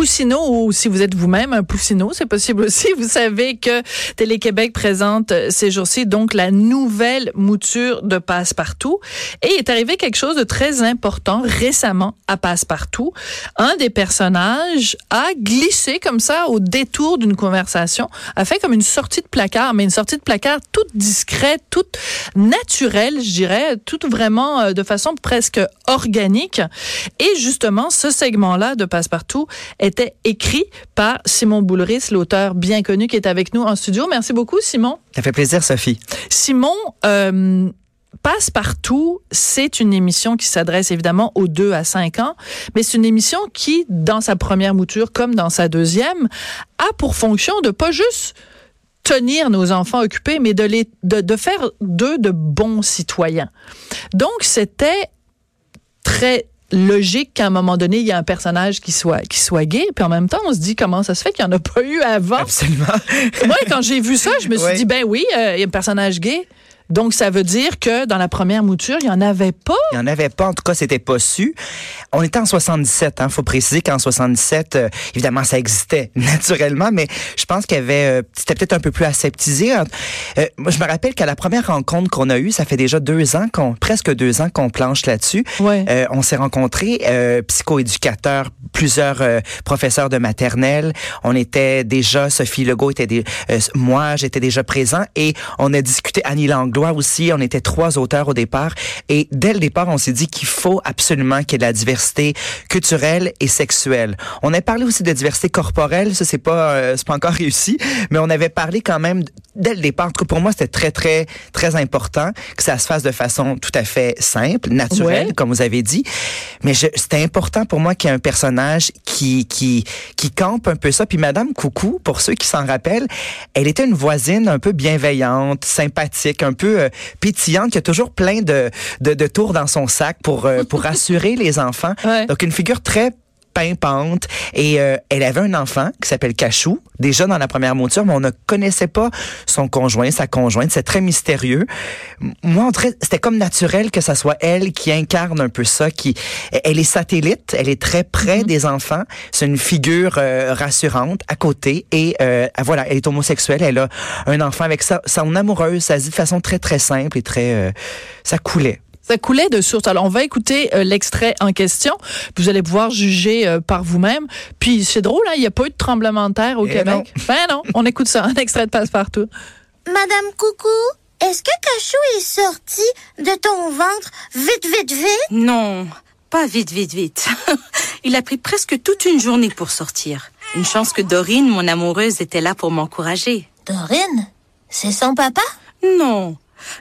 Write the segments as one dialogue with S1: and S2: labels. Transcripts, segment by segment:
S1: poussineaux ou si vous êtes vous-même un poussineau, c'est possible aussi. Vous savez que Télé-Québec présente euh, ces jours-ci donc la nouvelle mouture de Passepartout. Et il est arrivé quelque chose de très important récemment à Passepartout. Un des personnages a glissé comme ça au détour d'une conversation, a fait comme une sortie de placard, mais une sortie de placard toute discrète, toute naturelle, je dirais, toute vraiment euh, de façon presque organique. Et justement, ce segment-là de Passepartout est était écrit par Simon Boulris, l'auteur bien connu qui est avec nous en studio. Merci beaucoup, Simon.
S2: Ça fait plaisir, Sophie.
S1: Simon, euh, Passe-partout, c'est une émission qui s'adresse évidemment aux 2 à 5 ans, mais c'est une émission qui, dans sa première mouture comme dans sa deuxième, a pour fonction de pas juste tenir nos enfants occupés, mais de, les, de, de faire d'eux de bons citoyens. Donc, c'était très logique qu'à un moment donné, il y a un personnage qui soit, qui soit gay. Puis en même temps, on se dit comment ça se fait qu'il n'y en a pas eu avant.
S2: Absolument.
S1: Moi, quand j'ai vu ça, je me suis dit, ben oui, euh, il y a un personnage gay. Donc, ça veut dire que dans la première mouture, il n'y en avait pas?
S2: Il n'y en avait pas. En tout cas, c'était pas su. On était en 77. Il hein. faut préciser qu'en 77, euh, évidemment, ça existait naturellement, mais je pense qu'il y avait... Euh, c'était peut-être un peu plus aseptisé. Euh, moi, je me rappelle qu'à la première rencontre qu'on a eue, ça fait déjà deux ans, qu'on presque deux ans qu'on planche là-dessus.
S1: Ouais.
S2: on s'est rencontrés, psychoéducateurs, plusieurs professeurs de maternelle. On était déjà... Sophie Legault était... Des, moi, j'étais déjà présent et on a discuté... Annie Langlois aussi. On était trois auteurs au départ. Et dès le départ, on s'est dit qu'il faut absolument qu'il y ait de la diversité culturelle et sexuelle. On a parlé aussi de diversité corporelle. Ça, c'est pas, euh, c'est pas encore réussi. Mais on avait parlé quand même dès le départ. En tout cas, pour moi, c'était très, très, très important que ça se fasse de façon tout à fait simple, naturelle,
S1: Ouais.
S2: comme vous avez dit. Mais c'était important pour moi qu'il y ait un personnage qui, qui, qui campe un peu ça. Puis Madame Coucou, pour ceux qui s'en rappellent, elle était une voisine un peu bienveillante, sympathique, un peu euh, pétillante, qui a toujours plein de, de, de tours dans son sac pour, euh, pour rassurer les enfants.
S1: Ouais.
S2: Donc une figure très pimpante. Et euh, elle avait un enfant qui s'appelle Cachou déjà dans la première mouture mais on ne connaissait pas son conjoint sa conjointe. C'est très mystérieux. Moi en c'était comme naturel que ça soit elle qui incarne un peu ça qui elle est satellite elle est très près des enfants. C'est une figure euh, rassurante à côté et euh, voilà elle est homosexuelle elle a un enfant avec sa son amoureuse. Ça se dit de façon très très simple et très euh, ça coulait
S1: Ça coulait de source. Alors, on va écouter euh, l'extrait en question. Vous allez pouvoir juger euh, par vous-même. Puis c'est drôle, hein, il n'y a pas eu de tremblement de terre au
S2: Eh
S1: Québec. Ben non, on écoute ça, un extrait de Passe-Partout.
S3: Madame Coucou, est-ce que Cachou est sorti de ton ventre vite, vite, vite?
S4: Non, pas vite, vite, vite. Il a pris presque toute une journée pour sortir. Une chance que Dorine, mon amoureuse, était là pour m'encourager.
S3: Dorine, c'est son papa?
S4: Non,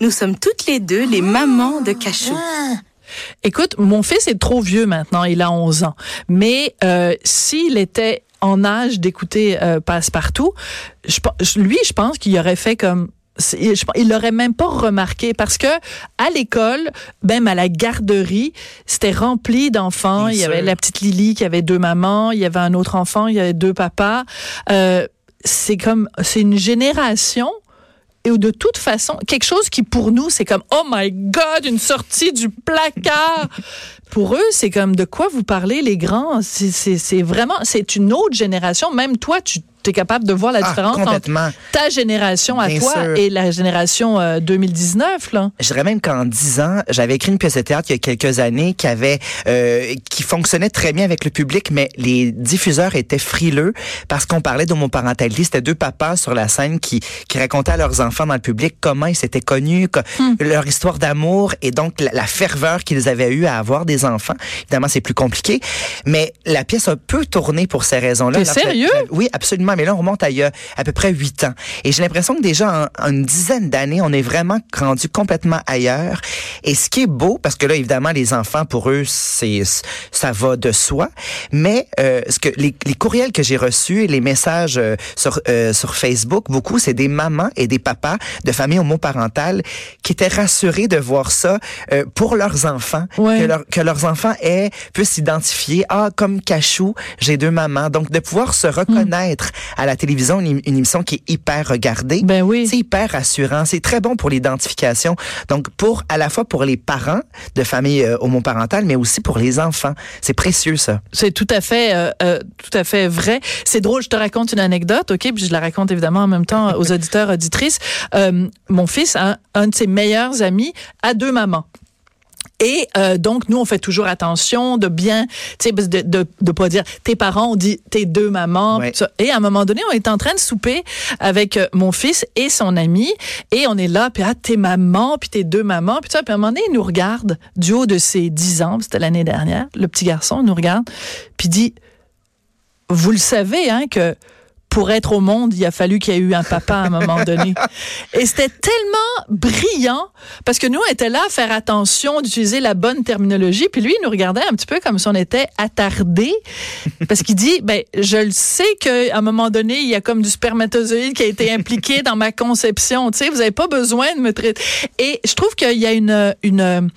S4: nous sommes toutes les deux les mamans de Cachou.
S3: Ah,
S1: Écoute, mon fils est trop vieux maintenant, il a 11 ans. Mais euh, s'il était en âge d'écouter euh, Passe-Partout, je, lui, je pense qu'il aurait fait comme... Il l'aurait même pas remarqué parce que à l'école, même à la garderie, c'était rempli d'enfants. Il y avait la petite Lily qui avait deux mamans, il y avait un autre enfant, il y avait deux papas. Euh, c'est comme c'est une génération et de toute façon, quelque chose qui pour nous, c'est comme, oh my God, une sortie du placard. pour eux, c'est comme de quoi vous parlez, les grands? C'est vraiment, c'est une autre génération. Même toi, tu es capable de voir la
S2: Ah,
S1: différence entre ta génération à
S2: Bien
S1: toi
S2: sûr.
S1: et la génération euh, 2019. Là.
S2: Je dirais même qu'en 10 ans, j'avais écrit une pièce de théâtre il y a quelques années qui avait euh, qui fonctionnait très bien avec le public, mais les diffuseurs étaient frileux parce qu'on parlait d'homoparentalité. C'était deux papas sur la scène qui qui racontaient à leurs enfants dans le public comment ils s'étaient connus, co- leur histoire d'amour et donc la, la ferveur qu'ils avaient eue à avoir des enfants. Évidemment, c'est plus compliqué, mais la pièce a peu tourné pour ces raisons-là.
S1: T'es sérieux?
S2: oui, absolument. Mais là, on remonte à il y a à peu près huit ans. Et j'ai l'impression que déjà, en, en une dizaine d'années, on est vraiment rendu complètement ailleurs. Et ce qui est beau, parce que là, évidemment, les enfants, pour eux, c'est ça va de soi. Mais euh, ce que les, les courriels que j'ai reçus et les messages euh, sur, euh, sur Facebook, beaucoup, c'est des mamans et des papas de familles homoparentales qui étaient rassurés de voir ça euh, pour leurs enfants.
S1: Ouais.
S2: Que, leur- que leurs enfants aient, puissent s'identifier. Ah, comme Cachou, j'ai deux mamans. Donc, de pouvoir se reconnaître à la télévision une, une émission qui est hyper regardée.
S1: Ben oui.
S2: C'est hyper rassurant. C'est très bon pour l'identification. Donc, pour à la fois pour les parents de familles euh, homoparentales, mais aussi pour les enfants. C'est précieux, ça.
S1: C'est tout à fait, euh, euh, tout à fait vrai. C'est drôle. Je te raconte une anecdote, ok, puis je la raconte évidemment en même temps aux auditeurs auditrices. Euh, mon fils, un, un de ses meilleurs amis, a deux mamans. Et euh, donc nous on fait toujours attention de bien, tu sais, de, de de pas dire tes parents, on dit tes deux mamans.
S2: Ouais.
S1: Et à un moment donné, on est en train de souper avec euh, mon fils et son ami, et on est là, puis ah tes mamans, puis tes deux mamans, puis ça. Puis à un moment donné, il nous regarde du haut de ses 10 ans, c'était l'année dernière. Le petit garçon il nous regarde, puis dit vous le savez, hein, que pour être au monde, il a fallu qu'il y ait eu un papa à un moment donné. Et c'était tellement brillant parce que nous, on était là à faire attention d'utiliser la bonne terminologie. Puis lui, il nous regardait un petit peu comme si on était attardé parce qu'il dit, ben, je le sais qu'à un moment donné, il y a comme du spermatozoïde qui a été impliqué dans ma conception. Tu sais, vous n'avez pas besoin de me traiter. Et je trouve qu'il y a une, une,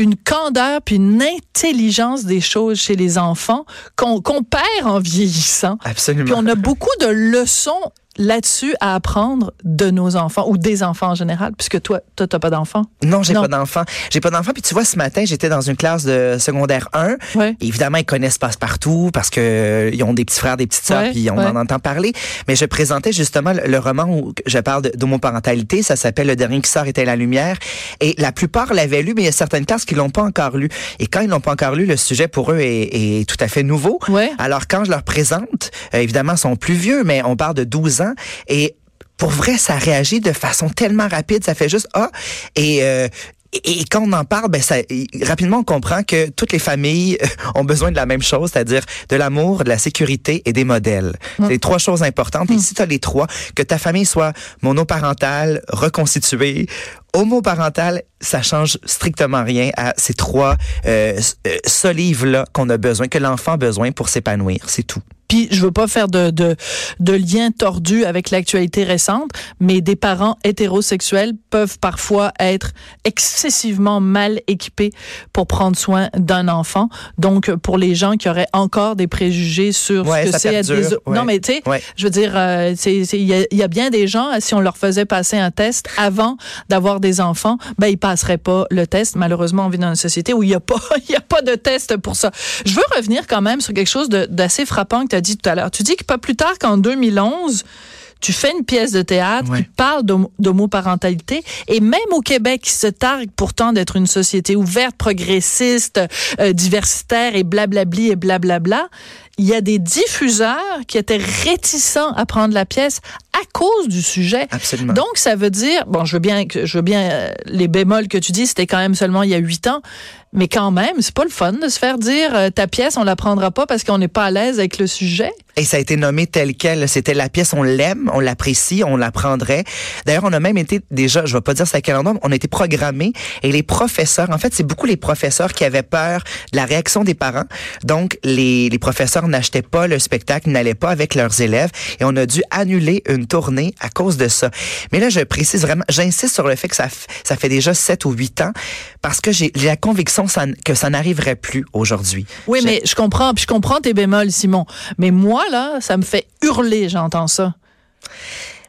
S1: une candeur puis une intelligence des choses chez les enfants qu'on perd en vieillissant.
S2: Absolument.
S1: Puis on a beaucoup de leçons là-dessus à apprendre de nos enfants ou des enfants en général, puisque toi, toi, t'as pas d'enfants?
S2: Non, j'ai pas d'enfant. J'ai pas d'enfant. Puis tu vois, ce matin, j'étais dans une classe de secondaire 1.
S1: Ouais.
S2: Évidemment, ils connaissent Passe-Partout parce que euh, ils ont des petits frères, des petites sœurs,
S1: Ouais,
S2: puis on
S1: ouais.
S2: en entend parler. Mais je présentais justement le, le roman où je parle de- d'homoparentalité. Ça s'appelle Le dernier qui sort était la lumière. Et la plupart l'avaient lu, mais il y a certaines classes qui l'ont pas encore lu. Et quand ils l'ont pas encore lu, le sujet pour eux est, est tout à fait nouveau. Alors quand je leur présente, euh, évidemment, ils sont plus vieux, mais on parle de 12 ans. Et pour vrai, ça réagit de façon tellement rapide, ça fait juste ah et euh, et et quand on en parle, ben ça, rapidement on comprend que toutes les familles ont besoin de la même chose, c'est-à-dire de l'amour, de la sécurité et des modèles. C'est les trois choses importantes. Et si tu as les trois, que ta famille soit monoparentale, reconstituée, homoparentale, ça change strictement rien à ces trois euh, s- euh, solives-là qu'on a besoin, que l'enfant a besoin pour s'épanouir. C'est tout.
S1: Puis je veux pas faire de, de, de lien tordu avec l'actualité récente, mais des parents hétérosexuels peuvent parfois être excessivement mal équipés pour prendre soin d'un enfant. Donc pour les gens qui auraient encore des préjugés sur
S2: Ouais,
S1: ce que c'est des
S2: ouais.
S1: non mais tu sais,
S2: Ouais.
S1: je veux dire, euh, il y, a- il y a bien des gens si on leur faisait passer un test avant d'avoir des enfants, ben ils passeraient pas le test. Malheureusement, on vit dans une société où il y a pas il y a pas de test pour ça. Je veux revenir quand même sur quelque chose d'assez frappant que tu dit tout à l'heure. Tu dis que pas plus tard qu'en 2011 tu fais une pièce de théâtre
S2: Ouais.
S1: qui parle d'homo- d'homoparentalité et même au Québec, qui se targue pourtant d'être une société ouverte, progressiste, euh, diversitaire et blablabli et blablabla, il y a des diffuseurs qui étaient réticents à prendre la pièce à cause du sujet.
S2: Absolument.
S1: Donc, ça veut dire, bon, je veux bien, je veux bien euh, les bémols que tu dis, c'était quand même seulement il y a huit ans, mais quand même, c'est pas le fun de se faire dire euh, ta pièce, on la prendra pas parce qu'on n'est pas à l'aise avec le sujet.
S2: Et ça a été nommé tel quel. C'était la pièce, on l'aime, on l'apprécie, on la prendrait. D'ailleurs, on a même été déjà, je vais pas dire c'est à quel endroit, mais on a été programmés et les professeurs, en fait, c'est beaucoup les professeurs qui avaient peur de la réaction des parents. Donc, les, les professeurs n'achetaient pas le spectacle, n'allaient pas avec leurs élèves et on a dû annuler une tournée à cause de ça. Mais là, je précise vraiment, j'insiste sur le fait que ça, ça fait déjà sept ou huit ans parce que j'ai la conviction ça que ça n'arriverait plus aujourd'hui.
S1: Oui, mais je comprends, puis je comprends tes bémols, Simon. Mais moi, là, ça me fait hurler, j'entends ça.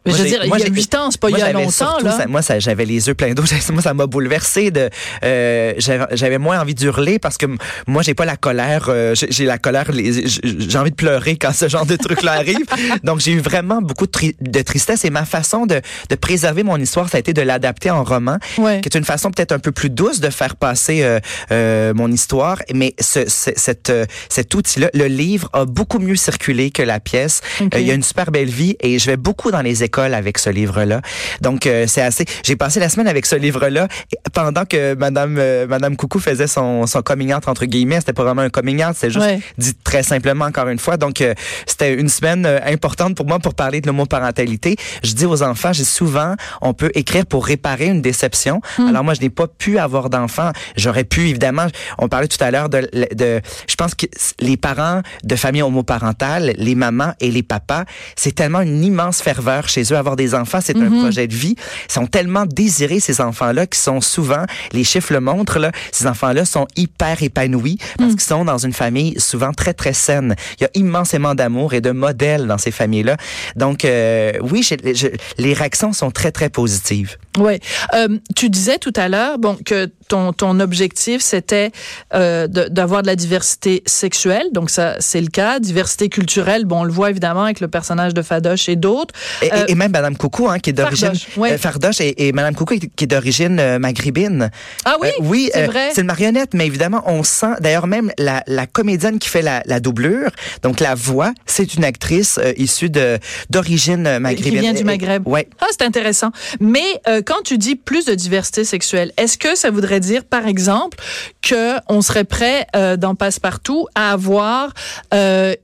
S1: Mais
S2: Moi,
S1: je veux dire,
S2: moi,
S1: il y a huit ans, c'est pas il
S2: moi,
S1: y a longtemps,
S2: surtout,
S1: là.
S2: ça- moi, ça- j'avais les yeux pleins d'eau. Moi, ça m'a bouleversé. De, euh, j'avais moins envie d'hurler parce que moi, j'ai pas la colère. euh, j'ai la colère. j'ai envie de pleurer quand ce genre de truc-là arrive. Donc, j'ai eu vraiment beaucoup de, tri- de tristesse et ma façon de, de préserver mon histoire, ça a été de l'adapter en roman,
S1: Ouais.
S2: qui est une façon peut-être un peu plus douce de faire passer euh, euh, mon histoire. Mais ce, cette, euh, cet outil-là, le livre a beaucoup mieux circulé que la pièce. Euh, il y a une super belle vie et je vais beaucoup dans les écoles avec ce livre-là. Donc euh, c'est assez. J'ai passé la semaine avec ce livre-là pendant que Madame euh, Madame Coucou faisait son son coming out entre guillemets. C'était pas vraiment un coming out, c'était juste
S1: Ouais.
S2: dit très simplement encore une fois. Donc euh, c'était une semaine euh, importante pour moi pour parler de l'homoparentalité. Je dis aux enfants, j'ai souvent on peut écrire pour réparer une déception. Alors moi je n'ai pas pu avoir d'enfants. J'aurais pu évidemment. On parlait tout à l'heure de, de je pense que les parents de familles homoparentales, les mamans et les papas, c'est tellement une immense ferveur chez chez eux. Avoir des enfants, c'est un projet de vie. Ils sont tellement désirés, ces enfants-là, qui sont souvent, les chiffres le montrent, là, ces enfants-là sont hyper épanouis parce qu'ils sont dans une famille souvent très, très saine. Il y a immensément d'amour et de modèles dans ces familles-là. Donc, euh, oui, je- je- les réactions sont très, très positives.
S1: Oui. Euh, tu disais tout à l'heure bon, que ton, ton objectif, c'était euh, d'avoir de, la diversité sexuelle. Donc, ça, c'est le cas. Diversité culturelle, bon, on le voit évidemment avec le personnage de Fadoche et d'autres.
S2: Et,
S1: Euh,
S2: et même Madame Coucou, hein, qui est d'origine
S1: Fardoche,
S2: euh, Fardoche et, et Madame Coucou qui est d'origine maghrébine.
S1: Ah oui,
S2: oui,
S1: c'est vrai.
S2: C'est une marionnette, mais évidemment, on sent. D'ailleurs, même la, la comédienne qui fait la, la doublure, donc la voix, c'est une actrice issue de d'origine maghrébine.
S1: Qui vient du Maghreb.
S2: Ouais.
S1: Ah, c'est intéressant. Mais quand tu dis plus de diversité sexuelle, est-ce que ça voudrait dire, par exemple, que on serait prêt euh, dans Passepartout à avoir euh,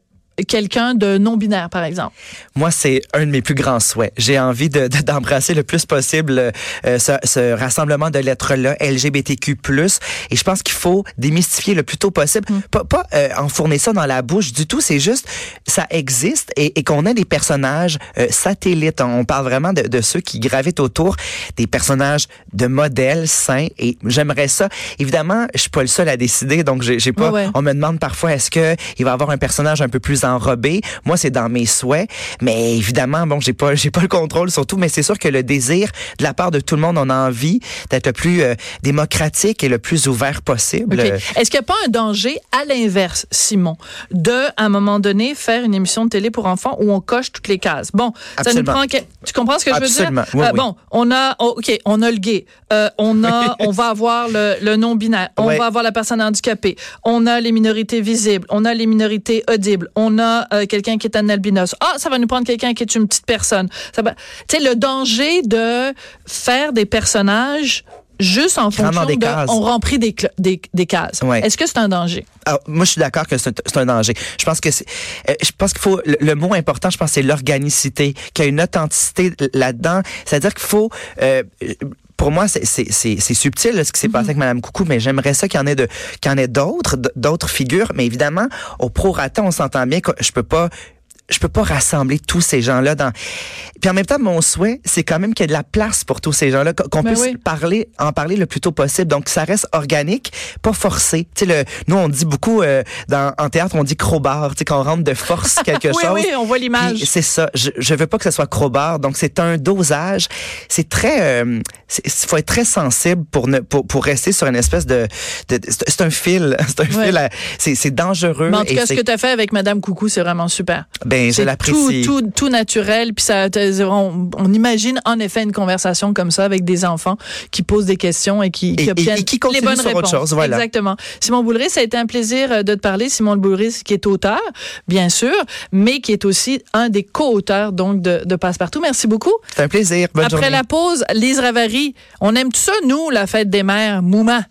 S1: quelqu'un de non binaire, par exemple?
S2: Moi, c'est un de mes plus grands souhaits. J'ai envie de- de- d'embrasser le plus possible euh, ce, ce rassemblement de lettres-là, LGBTQ+. Et je pense qu'il faut démystifier le plus tôt possible. Pas, pas euh, enfourner ça dans la bouche du tout. C'est juste, ça existe et, et qu'on ait des personnages euh, satellites. On parle vraiment de, de ceux qui gravitent autour, des personnages de modèles sains. Et j'aimerais ça. Évidemment, je suis pas le seul à décider, donc j'ai j'ai pas.
S1: Ouais, ouais.
S2: On me demande parfois est-ce que il va y avoir un personnage un peu plus enrobé. Moi, c'est dans mes souhaits, mais évidemment, bon, j'ai pas, j'ai pas le contrôle surtout, mais c'est sûr que le désir de la part de tout le monde, on a envie d'être le plus euh, démocratique et le plus ouvert possible.
S1: Est-ce qu'il n'y a pas un danger, à l'inverse, Simon, de, à un moment donné, faire une émission de télé pour enfants où on coche toutes les cases? Bon, ça nous prend... Tu comprends ce que je veux dire?
S2: Oui,
S1: Euh,
S2: oui.
S1: Bon, on a... oh, OK, on a le gay. Euh, on, a, on va avoir le, le non-binaire. On
S2: Ouais.
S1: va avoir la personne handicapée. On a les minorités visibles. On a les minorités audibles. On a euh, quelqu'un qui est un albinos. Ah, ça va nous prendre quelqu'un qui est une petite personne. Ça va... Tu sais, le danger de faire des personnages juste en fonction
S2: des
S1: de...
S2: cases.
S1: On remplit des, des, des cases.
S2: Ouais.
S1: Est-ce que c'est un danger?
S2: Alors, moi, je suis d'accord que c'est un danger. Je pense que c'est, euh, je pense qu'il faut, le, le mot important, je pense, c'est l'organicité, qu'il y a une authenticité là-dedans. C'est-à-dire qu'il faut, euh, pour moi, c'est- subtil là, ce qui s'est passé avec Madame Coucou, mais j'aimerais ça qu'il y en ait de, qu'il y en ait d'autres, d'autres figures. Mais évidemment, au prorata, on s'entend bien que je peux pas je peux pas rassembler tous ces gens-là dans. Puis en même temps, mon souhait, c'est quand même qu'il y ait de la place pour tous ces gens-là, qu'on
S1: Ben
S2: puisse
S1: oui.
S2: parler, en parler le plus tôt possible. Donc, ça reste organique, pas forcé. Tu sais, le, nous, on dit beaucoup, euh, dans, en théâtre, on dit crowbar, tu sais, qu'on rentre de force quelque
S1: oui,
S2: chose.
S1: oui, on voit l'image.
S2: C'est ça. Je, je veux pas que ce soit crowbar. Donc, c'est un dosage. C'est très, euh, il faut être très sensible pour ne, pour, pour rester sur une espèce de, de, de- c'est un fil. C'est un
S1: Ouais.
S2: fil. C'est, c'est dangereux.
S1: Mais en tout cas, ce que tu as fait avec Madame Coucou, c'est vraiment super.
S2: ben, je l'apprécie.
S1: tout, tout, tout naturel. Puis ça, on, on imagine en effet une conversation comme ça avec des enfants qui posent des questions et qui, qui
S2: Et-
S1: obtiennent
S2: et qui
S1: les bonnes
S2: sur autre
S1: réponses.
S2: chose, voilà.
S1: Exactement. Simon Boulris, ça a été un plaisir euh, de te parler. Simon Boulris, qui est auteur, bien sûr, mais qui est aussi un des co-auteurs donc de, de Passepartout. Merci beaucoup.
S2: C'est un plaisir. Bonne
S1: Après
S2: journée.
S1: la pause, Lise Ravary, on aime tout ça, nous, la fête des mères, Mouma.